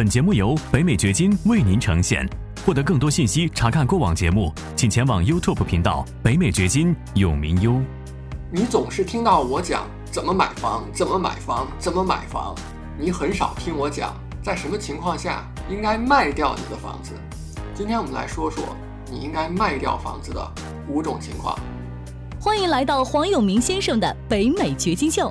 本节目由北美掘金为您呈现。获得更多信息，查看过往节目，请前往 YouTube 频道“北美掘金”永明优。你总是听到我讲怎么买房，怎么买房，怎么买房，你很少听我讲在什么情况下应该卖掉你的房子。今天我们来说说你应该卖掉房子的五种情况。欢迎来到黄永明先生的北美掘金秀。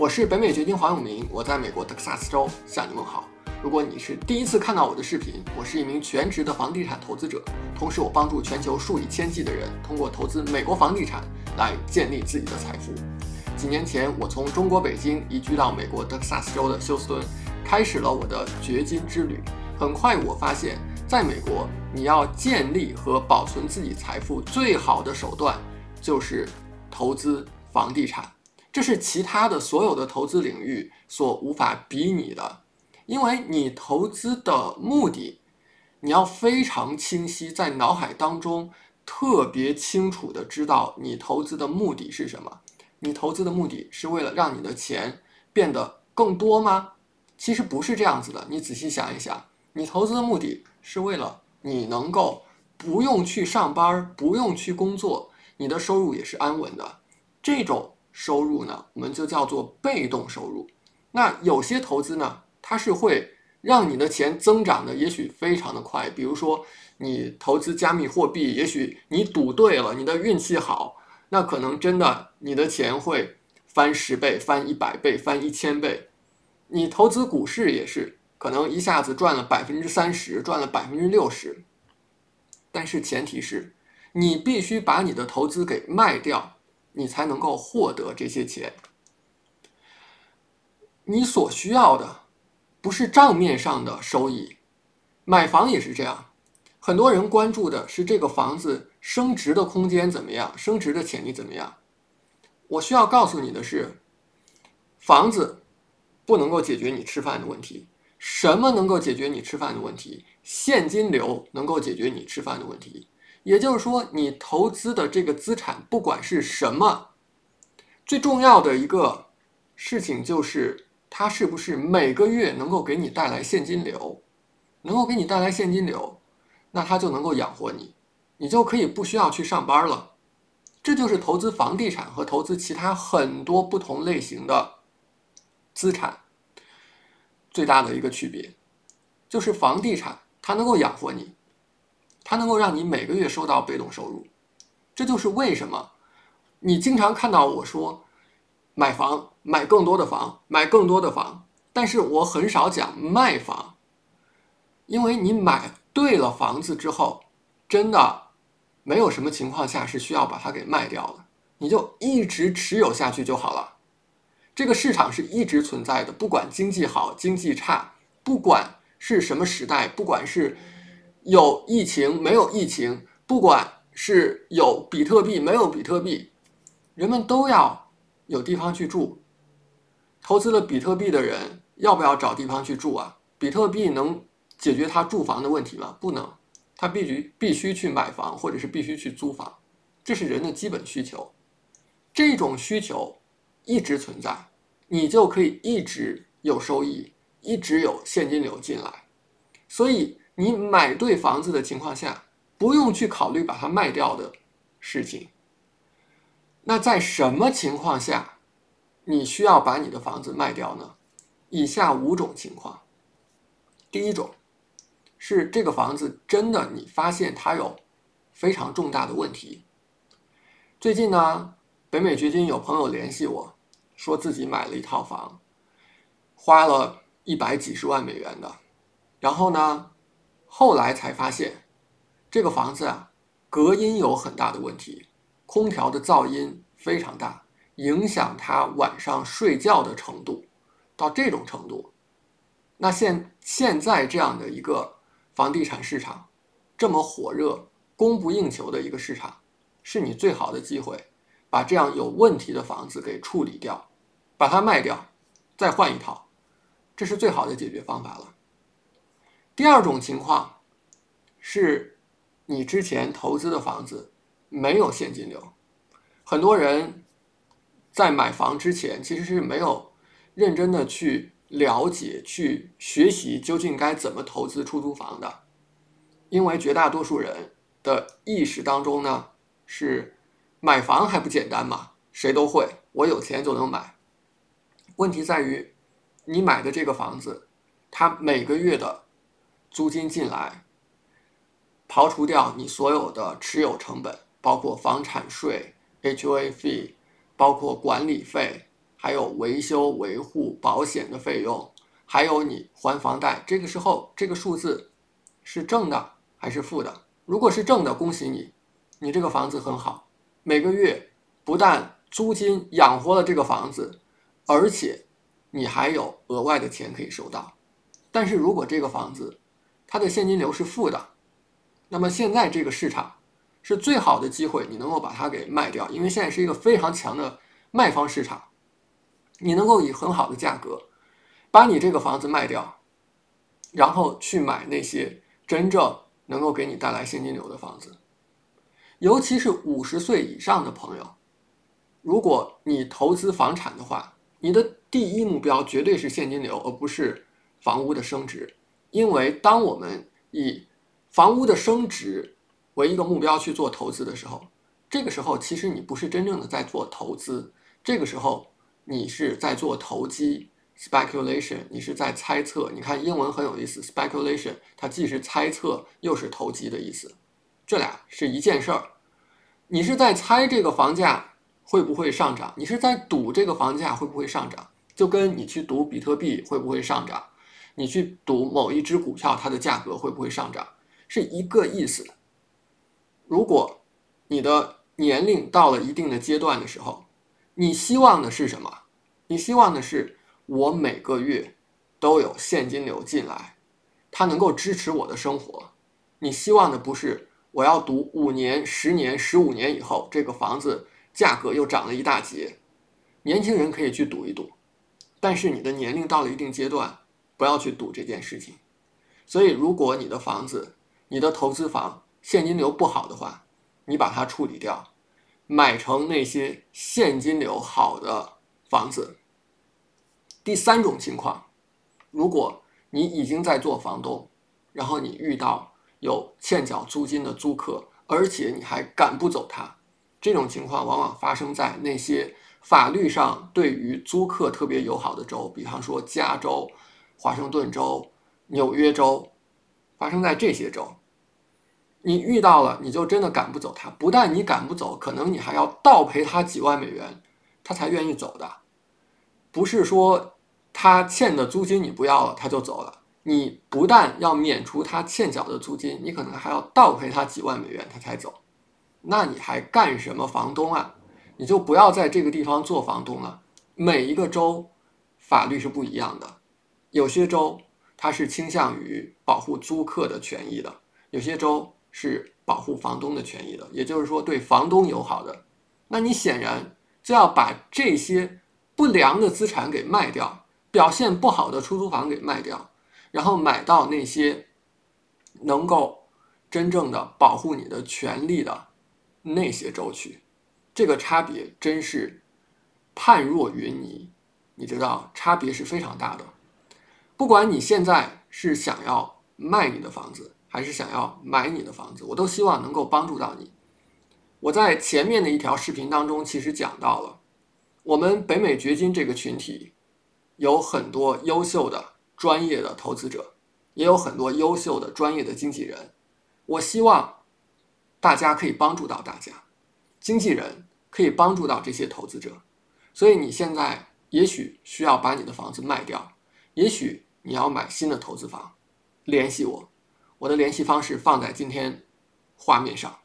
我是北美掘金黄永明，我在美国德克萨斯州向你问好。如果你是第一次看到我的视频，我是一名全职的房地产投资者，同时我帮助全球数以千计的人通过投资美国房地产来建立自己的财富。几年前，我从中国北京移居到美国德克萨斯州的休斯敦，开始了我的掘金之旅。很快，我发现，在美国，你要建立和保存自己财富最好的手段就是投资房地产。这是其他的所有的投资领域所无法比拟的，因为你投资的目的，你要非常清晰，在脑海当中特别清楚的知道你投资的目的是什么。你投资的目的是为了让你的钱变得更多吗？其实不是这样子的。你仔细想一想，你投资的目的是为了你能够不用去上班，不用去工作，你的收入也是安稳的。这种。收入呢，我们就叫做被动收入。那有些投资呢，它是会让你的钱增长的，也许非常的快。比如说，你投资加密货币，也许你赌对了，你的运气好，那可能真的你的钱会翻十倍、翻一百倍、翻一千倍。你投资股市也是，可能一下子赚了百分之三十，赚了百分之六十。但是前提是，你必须把你的投资给卖掉。你才能够获得这些钱。你所需要的不是账面上的收益，买房也是这样。很多人关注的是这个房子升值的空间怎么样，升值的潜力怎么样。我需要告诉你的是，房子不能够解决你吃饭的问题。什么能够解决你吃饭的问题？现金流能够解决你吃饭的问题。也就是说，你投资的这个资产，不管是什么，最重要的一个事情就是它是不是每个月能够给你带来现金流，能够给你带来现金流，那它就能够养活你，你就可以不需要去上班了。这就是投资房地产和投资其他很多不同类型的资产最大的一个区别，就是房地产它能够养活你。它能够让你每个月收到被动收入，这就是为什么你经常看到我说买房、买更多的房、买更多的房，但是我很少讲卖房，因为你买对了房子之后，真的没有什么情况下是需要把它给卖掉的，你就一直持有下去就好了。这个市场是一直存在的，不管经济好、经济差，不管是什么时代，不管是。有疫情没有疫情，不管是有比特币没有比特币，人们都要有地方去住。投资了比特币的人要不要找地方去住啊？比特币能解决他住房的问题吗？不能，他必须必须去买房，或者是必须去租房，这是人的基本需求。这种需求一直存在，你就可以一直有收益，一直有现金流进来，所以。你买对房子的情况下，不用去考虑把它卖掉的事情。那在什么情况下，你需要把你的房子卖掉呢？以下五种情况。第一种是这个房子真的你发现它有非常重大的问题。最近呢，北美掘金有朋友联系我说自己买了一套房，花了一百几十万美元的，然后呢。后来才发现，这个房子啊，隔音有很大的问题，空调的噪音非常大，影响他晚上睡觉的程度。到这种程度，那现现在这样的一个房地产市场这么火热、供不应求的一个市场，是你最好的机会，把这样有问题的房子给处理掉，把它卖掉，再换一套，这是最好的解决方法了。第二种情况是，你之前投资的房子没有现金流，很多人在买房之前其实是没有认真的去了解、去学习究竟该怎么投资出租房的，因为绝大多数人的意识当中呢是买房还不简单嘛，谁都会，我有钱就能买。问题在于，你买的这个房子，它每个月的租金进来，刨除掉你所有的持有成本，包括房产税、HOA 费，包括管理费，还有维修维护、保险的费用，还有你还房贷，这个时候这个数字是正的还是负的？如果是正的，恭喜你，你这个房子很好，每个月不但租金养活了这个房子，而且你还有额外的钱可以收到。但是如果这个房子，它的现金流是负的，那么现在这个市场是最好的机会，你能够把它给卖掉，因为现在是一个非常强的卖方市场，你能够以很好的价格把你这个房子卖掉，然后去买那些真正能够给你带来现金流的房子，尤其是五十岁以上的朋友，如果你投资房产的话，你的第一目标绝对是现金流，而不是房屋的升值。因为当我们以房屋的升值为一个目标去做投资的时候，这个时候其实你不是真正的在做投资，这个时候你是在做投机 （speculation），你是在猜测。你看英文很有意思，speculation 它既是猜测又是投机的意思，这俩是一件事儿。你是在猜这个房价会不会上涨，你是在赌这个房价会不会上涨，就跟你去赌比特币会不会上涨。你去赌某一只股票，它的价格会不会上涨，是一个意思。如果你的年龄到了一定的阶段的时候，你希望的是什么？你希望的是我每个月都有现金流进来，它能够支持我的生活。你希望的不是我要赌五年、十年、十五年以后这个房子价格又涨了一大截。年轻人可以去赌一赌，但是你的年龄到了一定阶段。不要去赌这件事情，所以如果你的房子、你的投资房现金流不好的话，你把它处理掉，买成那些现金流好的房子。第三种情况，如果你已经在做房东，然后你遇到有欠缴租金的租客，而且你还赶不走他，这种情况往往发生在那些法律上对于租客特别友好的州，比方说加州。华盛顿州、纽约州，发生在这些州，你遇到了，你就真的赶不走他。不但你赶不走，可能你还要倒赔他几万美元，他才愿意走的。不是说他欠的租金你不要了，他就走了。你不但要免除他欠缴的租金，你可能还要倒赔他几万美元，他才走。那你还干什么房东啊？你就不要在这个地方做房东了。每一个州法律是不一样的。有些州它是倾向于保护租客的权益的，有些州是保护房东的权益的，也就是说对房东友好的。那你显然就要把这些不良的资产给卖掉，表现不好的出租房给卖掉，然后买到那些能够真正的保护你的权利的那些州去。这个差别真是判若云泥，你知道差别是非常大的。不管你现在是想要卖你的房子，还是想要买你的房子，我都希望能够帮助到你。我在前面的一条视频当中，其实讲到了我们北美掘金这个群体有很多优秀的专业的投资者，也有很多优秀的专业的经纪人。我希望大家可以帮助到大家，经纪人可以帮助到这些投资者。所以你现在也许需要把你的房子卖掉，也许。你要买新的投资房，联系我，我的联系方式放在今天画面上。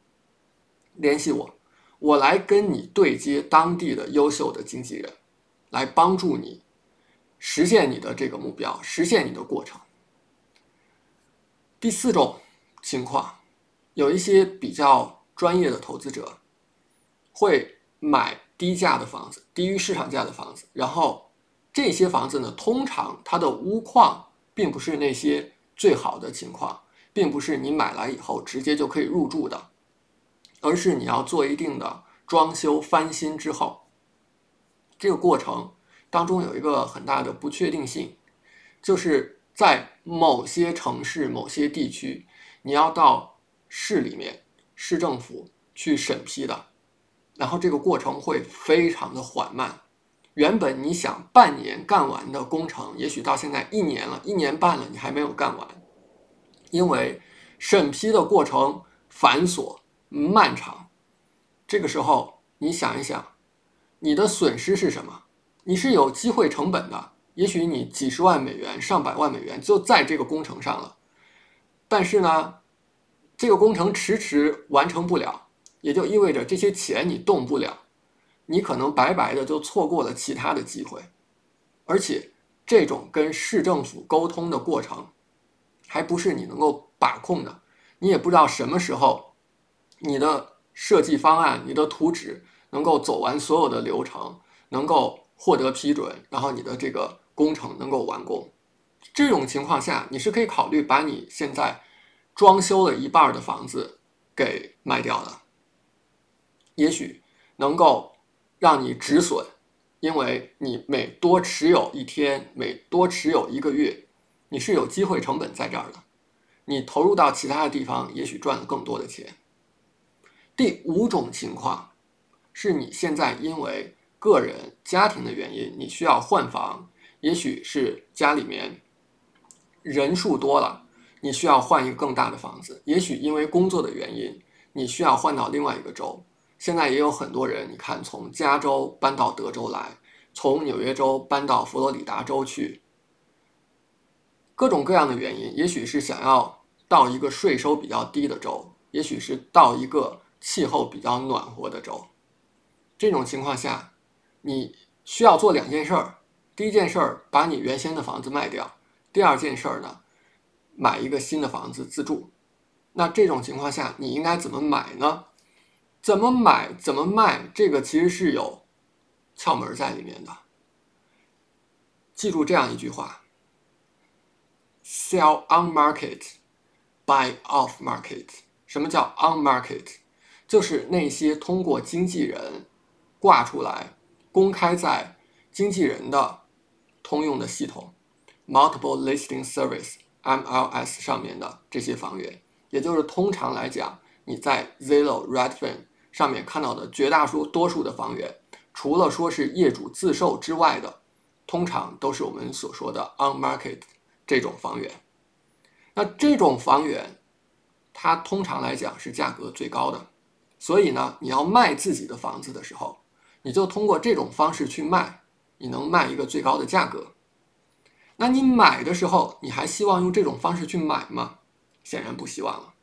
联系我，我来跟你对接当地的优秀的经纪人，来帮助你实现你的这个目标，实现你的过程。第四种情况，有一些比较专业的投资者会买低价的房子，低于市场价的房子，然后这些房子呢，通常它的屋况并不是那些最好的情况，并不是你买来以后直接就可以入住的，而是你要做一定的装修翻新之后，这个过程当中有一个很大的不确定性，就是在某些城市、某些地区，你要到市里面、市政府去审批的，然后这个过程会非常的缓慢。原本你想半年干完的工程，也许到现在一年了、一年半了，你还没有干完，因为审批的过程繁琐漫长。这个时候，你想一想，你的损失是什么？你是有机会成本的。也许你几十万美元、上百万美元就在这个工程上了，但是呢，这个工程迟迟完成不了，也就意味着这些钱你动不了，你可能白白的就错过了其他的机会，而且这种跟市政府沟通的过程，还不是你能够把控的，你也不知道什么时候，你的设计方案、你的图纸能够走完所有的流程，能够获得批准，然后你的这个。工程能够完工，这种情况下，你是可以考虑把你现在装修了一半的房子给卖掉的，也许能够让你止损，因为你每多持有一天，每多持有一个月，你是有机会成本在这儿的，你投入到其他的地方，也许赚了更多的钱。第五种情况是你现在因为个人家庭的原因，你需要换房。也许是家里面人数多了，你需要换一个更大的房子。也许因为工作的原因，你需要换到另外一个州。现在也有很多人，你看从加州搬到德州来，从纽约州搬到佛罗里达州去，各种各样的原因。也许是想要到一个税收比较低的州，也许是到一个气候比较暖和的州。这种情况下，你需要做两件事儿。第一件事儿，把你原先的房子卖掉；第二件事儿呢，买一个新的房子自住。那这种情况下，你应该怎么买呢？怎么买？怎么卖？这个其实是有窍门在里面的。记住这样一句话：Sell on market, buy off market。什么叫 on market？就是那些通过经纪人挂出来、公开在经纪人的。通用的系统，Multiple Listing Service（MLS） 上面的这些房源，也就是通常来讲，你在 Zillow、Redfin 上面看到的绝大多数的房源，除了说是业主自售之外的，通常都是我们所说的 On Market 这种房源。那这种房源，它通常来讲是价格最高的，所以呢，你要卖自己的房子的时候，你就通过这种方式去卖。你能卖一个最高的价格，那你买的时候，你还希望用这种方式去买吗？显然不希望了。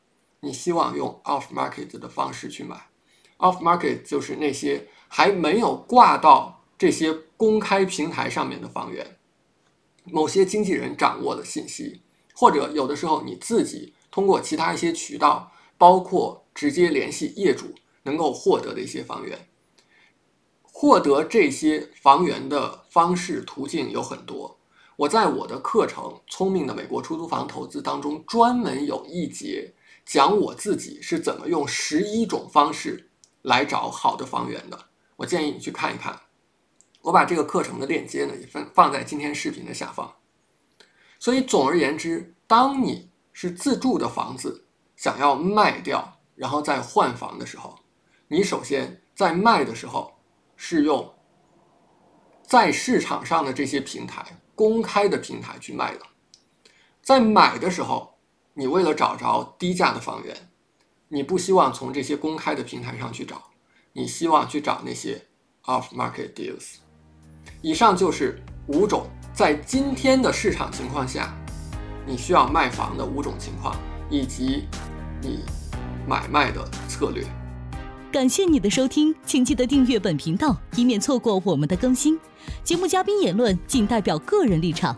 你希望用 off market 的方式去买，off market 就是那些还没有挂到这些公开平台上面的房源，某些经纪人掌握的信息，或者有的时候你自己通过其他一些渠道，包括直接联系业主，能够获得的一些房源。获得这些房源的方式途径有很多。我在我的课程《聪明的美国出租房投资》当中，专门有一节讲我自己是怎么用十一种方式来找好的房源的。我建议你去看一看。我把这个课程的链接呢，也放放在今天视频的下方。所以总而言之，当你是自住的房子想要卖掉，然后再换房的时候，你首先在卖的时候。是用在市场上的这些平台、公开的平台去卖的。在买的时候，你为了找着低价的房源，你不希望从这些公开的平台上去找，你希望去找那些 off market deals。以上就是五种在今天的市场情况下，你需要卖房的五种情况，以及你买卖的策略。感谢你的收听，请记得订阅本频道，以免错过我们的更新。节目嘉宾言论仅代表个人立场。